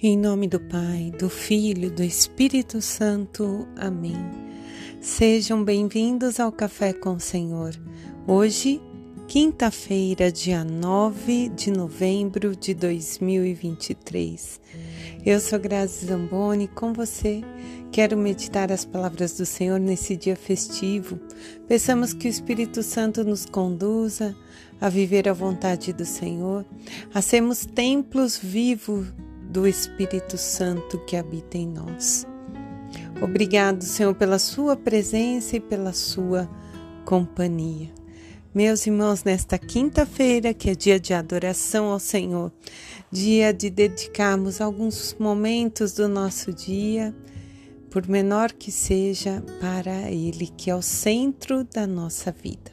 Em nome do Pai, do Filho, do Espírito Santo. Amém. Sejam bem-vindos ao Café com o Senhor. Hoje, quinta-feira, dia 9 de novembro de 2023. Eu sou Grazi Zamboni, com você quero meditar as palavras do Senhor nesse dia festivo. Peçamos que o Espírito Santo nos conduza a viver a vontade do Senhor, a sermos templos vivos do Espírito Santo que habita em nós. Obrigado, Senhor, pela Sua presença e pela Sua companhia. Meus irmãos, nesta quinta-feira, que é dia de adoração ao Senhor, dia de dedicarmos alguns momentos do nosso dia, por menor que seja, para Ele, que é o centro da nossa vida.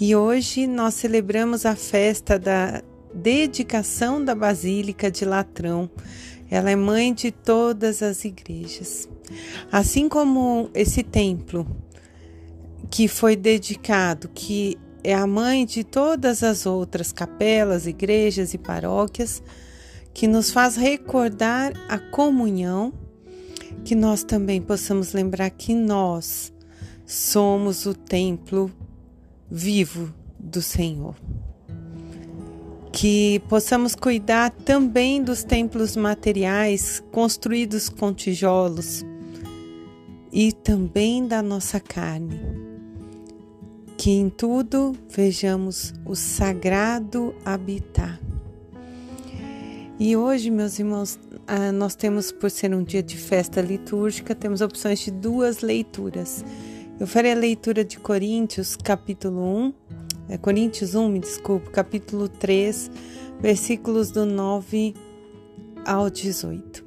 E hoje nós celebramos a festa da dedicação da Basílica de Latrão. Ela é mãe de todas as igrejas. Assim como esse templo que foi dedicado, que é a mãe de todas as outras capelas, igrejas e paróquias, que nos faz recordar a comunhão, que nós também possamos lembrar que nós somos o templo vivo do Senhor que possamos cuidar também dos templos materiais construídos com tijolos e também da nossa carne. Que em tudo vejamos o sagrado habitar. E hoje, meus irmãos, ah, nós temos, por ser um dia de festa litúrgica, temos opções de duas leituras. Eu farei a leitura de Coríntios, capítulo 1, é Coríntios 1, me desculpe, capítulo 3, versículos do 9 ao 18.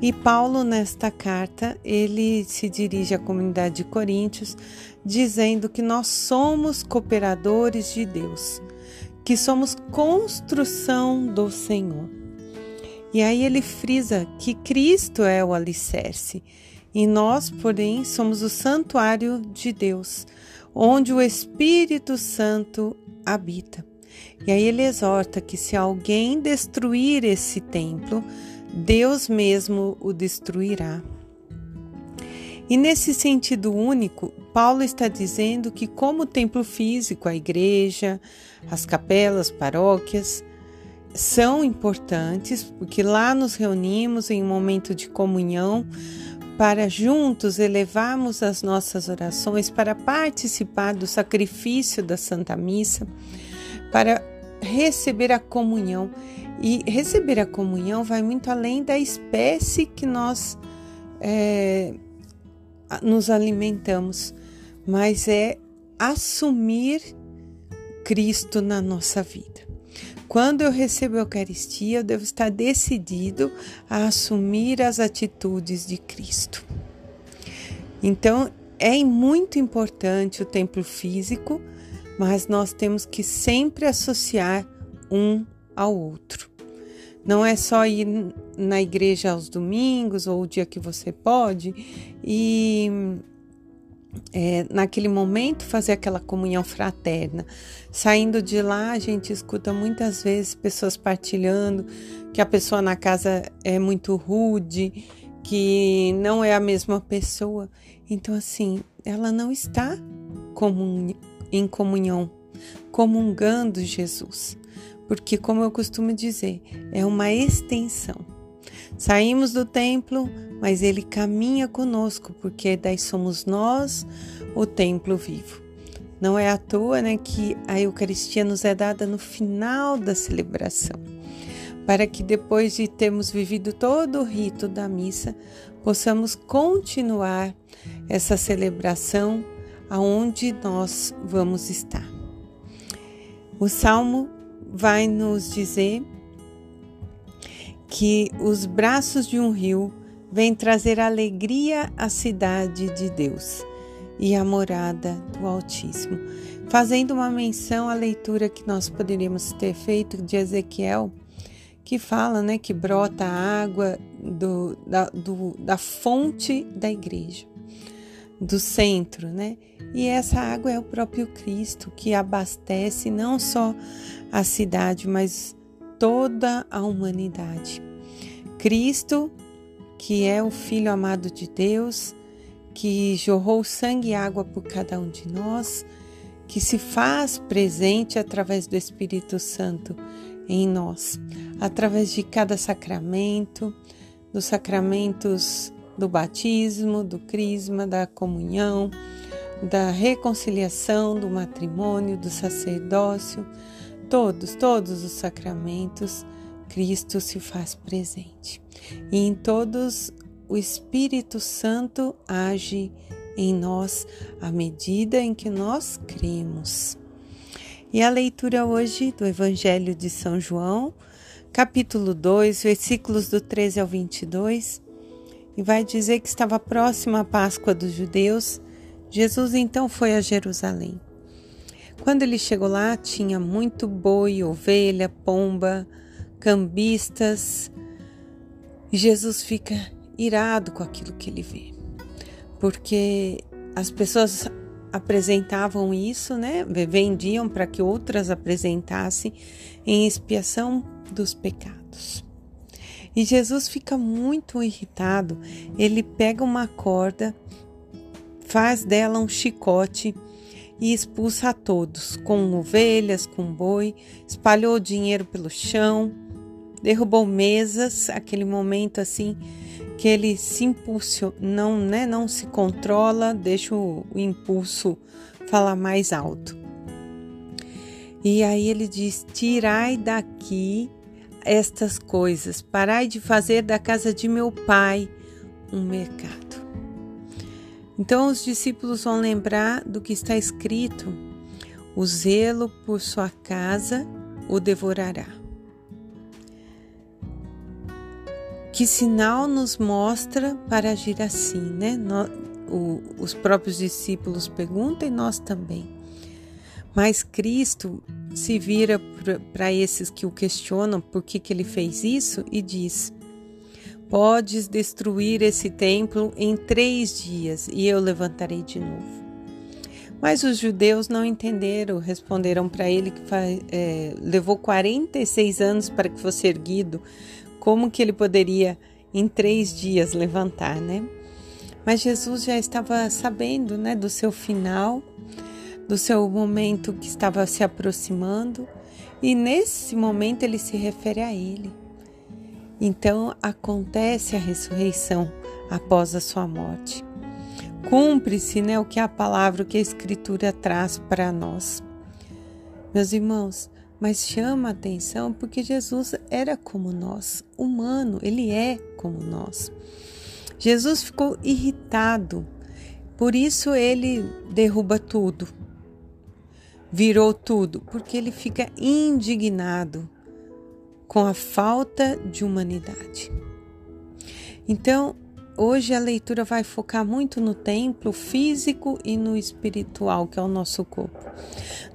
E Paulo, nesta carta, ele se dirige à comunidade de Coríntios, dizendo que nós somos cooperadores de Deus, que somos construção do Senhor. E aí ele frisa que Cristo é o alicerce e nós, porém, somos o santuário de Deus onde o Espírito Santo habita. E aí ele exorta que se alguém destruir esse templo, Deus mesmo o destruirá. E nesse sentido único, Paulo está dizendo que, como o templo físico, a igreja, as capelas, paróquias, são importantes, porque lá nos reunimos em um momento de comunhão, para juntos elevarmos as nossas orações, para participar do sacrifício da Santa Missa, para receber a comunhão. E receber a comunhão vai muito além da espécie que nós é, nos alimentamos, mas é assumir Cristo na nossa vida. Quando eu recebo a Eucaristia, eu devo estar decidido a assumir as atitudes de Cristo. Então, é muito importante o templo físico, mas nós temos que sempre associar um ao outro. Não é só ir na igreja aos domingos ou o dia que você pode e é, naquele momento fazer aquela comunhão fraterna. Saindo de lá, a gente escuta muitas vezes pessoas partilhando que a pessoa na casa é muito rude, que não é a mesma pessoa. Então, assim, ela não está em comunhão, comungando Jesus. Porque, como eu costumo dizer, é uma extensão. Saímos do templo, mas ele caminha conosco, porque daí somos nós o templo vivo. Não é à toa né, que a Eucaristia nos é dada no final da celebração, para que depois de termos vivido todo o rito da missa, possamos continuar essa celebração aonde nós vamos estar. O salmo vai nos dizer que os braços de um rio vem trazer alegria à cidade de Deus e à morada do Altíssimo. Fazendo uma menção à leitura que nós poderíamos ter feito de Ezequiel, que fala né, que brota a água do, da, do, da fonte da igreja, do centro, né? E essa água é o próprio Cristo que abastece não só a cidade, mas toda a humanidade. Cristo, que é o Filho amado de Deus, que jorrou sangue e água por cada um de nós, que se faz presente através do Espírito Santo em nós, através de cada sacramento, dos sacramentos do batismo, do crisma, da comunhão, da reconciliação, do matrimônio, do sacerdócio, todos, todos os sacramentos, Cristo se faz presente. E em todos o Espírito Santo age em nós à medida em que nós cremos. E a leitura hoje do Evangelho de São João, capítulo 2, versículos do 13 ao 22, e vai dizer que estava próxima a Páscoa dos judeus. Jesus então foi a Jerusalém. Quando ele chegou lá, tinha muito boi, ovelha, pomba, cambistas. Jesus fica irado com aquilo que ele vê, porque as pessoas apresentavam isso, né? Vendiam para que outras apresentassem em expiação dos pecados. E Jesus fica muito irritado. Ele pega uma corda, faz dela um chicote e expulsa a todos, com ovelhas, com boi, espalhou dinheiro pelo chão, derrubou mesas, aquele momento assim que ele se impulsiona, não, né, não se controla, deixa o, o impulso falar mais alto. E aí ele diz: Tirai daqui estas coisas, parai de fazer da casa de meu pai um mercado. Então os discípulos vão lembrar do que está escrito: o zelo por sua casa o devorará. Que sinal nos mostra para agir assim, né? O, os próprios discípulos perguntam e nós também. Mas Cristo se vira para esses que o questionam por que, que ele fez isso e diz: Podes destruir esse templo em três dias e eu levantarei de novo. Mas os judeus não entenderam, responderam para ele que é, levou 46 anos para que fosse erguido, como que ele poderia em três dias levantar, né? Mas Jesus já estava sabendo, né, do seu final, do seu momento que estava se aproximando, e nesse momento ele se refere a ele. Então acontece a ressurreição após a sua morte. Cumpre-se né, o que a palavra, o que a Escritura traz para nós. Meus irmãos, mas chama a atenção porque Jesus era como nós, humano, ele é como nós. Jesus ficou irritado, por isso ele derruba tudo, virou tudo, porque ele fica indignado com a falta de humanidade. Então, hoje a leitura vai focar muito no templo físico e no espiritual, que é o nosso corpo.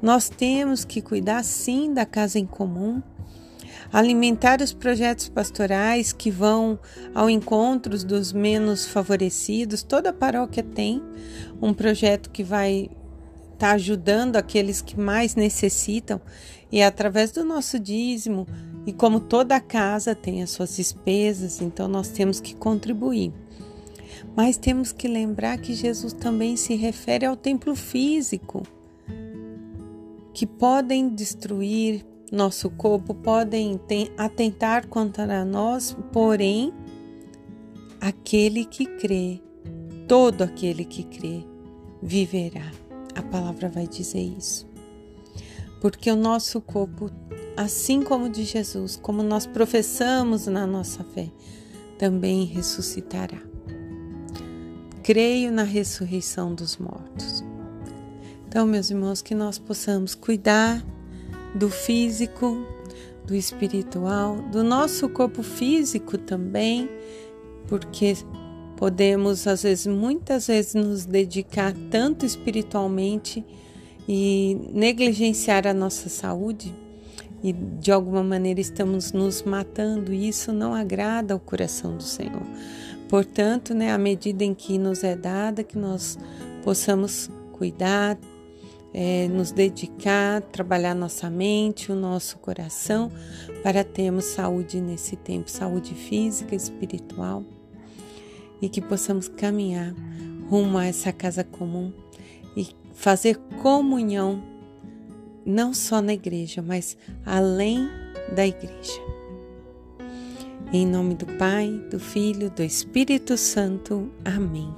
Nós temos que cuidar sim da casa em comum, alimentar os projetos pastorais que vão ao encontro dos menos favorecidos. Toda paróquia tem um projeto que vai estar tá ajudando aqueles que mais necessitam e é através do nosso dízimo e como toda casa tem as suas despesas, então nós temos que contribuir. Mas temos que lembrar que Jesus também se refere ao templo físico, que podem destruir nosso corpo, podem atentar contra nós, porém, aquele que crê, todo aquele que crê, viverá. A palavra vai dizer isso. Porque o nosso corpo assim como de Jesus, como nós professamos na nossa fé, também ressuscitará. Creio na ressurreição dos mortos. Então, meus irmãos, que nós possamos cuidar do físico, do espiritual, do nosso corpo físico também, porque podemos, às vezes, muitas vezes, nos dedicar tanto espiritualmente e negligenciar a nossa saúde e de alguma maneira estamos nos matando, e isso não agrada ao coração do Senhor. Portanto, né, à medida em que nos é dada, que nós possamos cuidar, é, nos dedicar, trabalhar nossa mente, o nosso coração, para termos saúde nesse tempo, saúde física, espiritual, e que possamos caminhar rumo a essa casa comum e fazer comunhão, não só na igreja, mas além da igreja. Em nome do Pai, do Filho, do Espírito Santo. Amém.